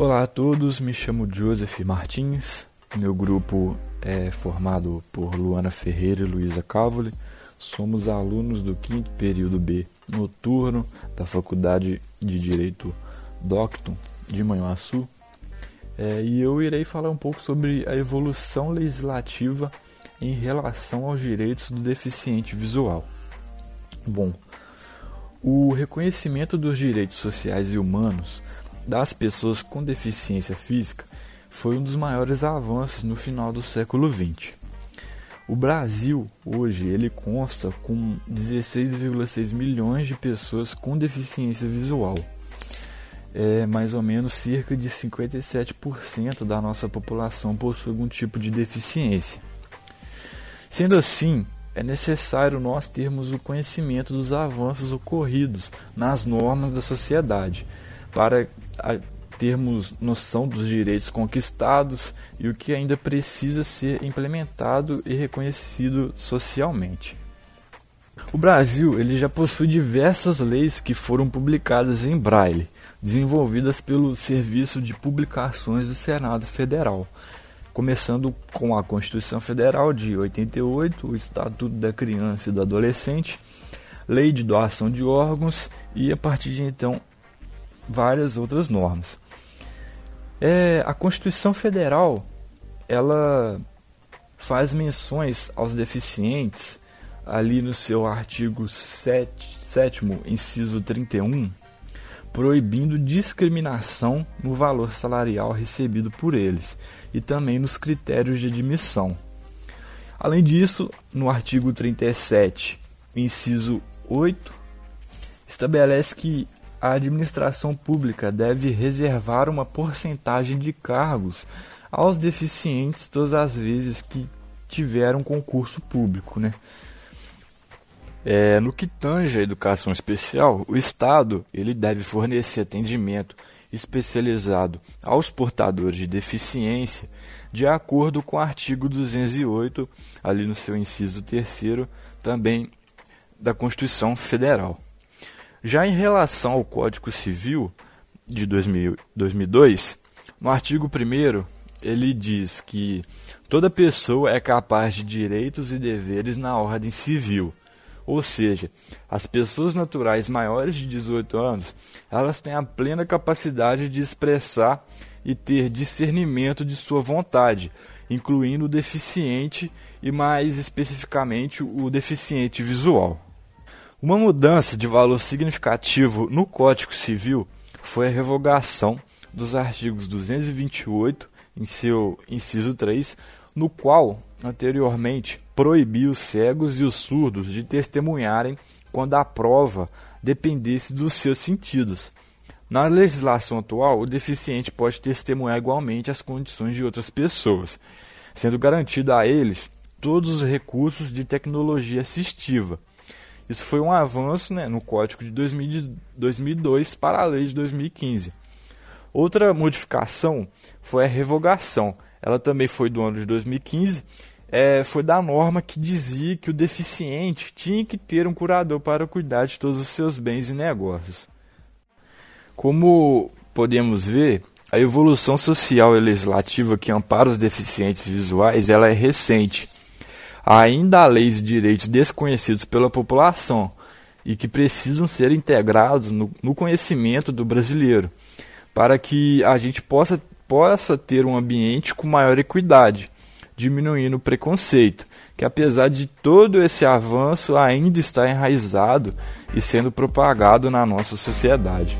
Olá a todos, me chamo Joseph Martins. Meu grupo é formado por Luana Ferreira e Luísa Cavoli. Somos alunos do quinto período B noturno da Faculdade de Direito Docton de Manhuaçu. É, e eu irei falar um pouco sobre a evolução legislativa em relação aos direitos do deficiente visual. Bom, o reconhecimento dos direitos sociais e humanos das pessoas com deficiência física foi um dos maiores avanços no final do século XX. O Brasil hoje ele consta com 16,6 milhões de pessoas com deficiência visual. É mais ou menos cerca de 57% da nossa população possui algum tipo de deficiência. Sendo assim, é necessário nós termos o conhecimento dos avanços ocorridos nas normas da sociedade para termos noção dos direitos conquistados e o que ainda precisa ser implementado e reconhecido socialmente. O Brasil ele já possui diversas leis que foram publicadas em braille, desenvolvidas pelo Serviço de Publicações do Senado Federal, começando com a Constituição Federal de 88, o Estatuto da Criança e do Adolescente, Lei de Doação de Órgãos e a partir de então várias outras normas. É, a Constituição Federal ela faz menções aos deficientes ali no seu artigo 7, 7 inciso 31, proibindo discriminação no valor salarial recebido por eles e também nos critérios de admissão. Além disso, no artigo 37, inciso 8, estabelece que a administração pública deve reservar uma porcentagem de cargos aos deficientes todas as vezes que tiveram concurso público. Né? É, no que tange a educação especial, o Estado ele deve fornecer atendimento especializado aos portadores de deficiência, de acordo com o artigo 208, ali no seu inciso terceiro, também da Constituição Federal. Já em relação ao Código Civil de 2000, 2002, no artigo 1 ele diz que toda pessoa é capaz de direitos e deveres na ordem civil. Ou seja, as pessoas naturais maiores de 18 anos, elas têm a plena capacidade de expressar e ter discernimento de sua vontade, incluindo o deficiente e mais especificamente o deficiente visual. Uma mudança de valor significativo no Código Civil foi a revogação dos artigos 228, em seu inciso 3, no qual anteriormente proibia os cegos e os surdos de testemunharem quando a prova dependesse dos seus sentidos. Na legislação atual, o deficiente pode testemunhar igualmente as condições de outras pessoas, sendo garantido a eles todos os recursos de tecnologia assistiva, isso foi um avanço né, no Código de 2002 para a Lei de 2015. Outra modificação foi a revogação. Ela também foi do ano de 2015. É, foi da norma que dizia que o deficiente tinha que ter um curador para cuidar de todos os seus bens e negócios. Como podemos ver, a evolução social e legislativa que ampara os deficientes visuais ela é recente ainda há leis e direitos desconhecidos pela população e que precisam ser integrados no, no conhecimento do brasileiro, para que a gente possa, possa ter um ambiente com maior equidade, diminuindo o preconceito, que apesar de todo esse avanço ainda está enraizado e sendo propagado na nossa sociedade.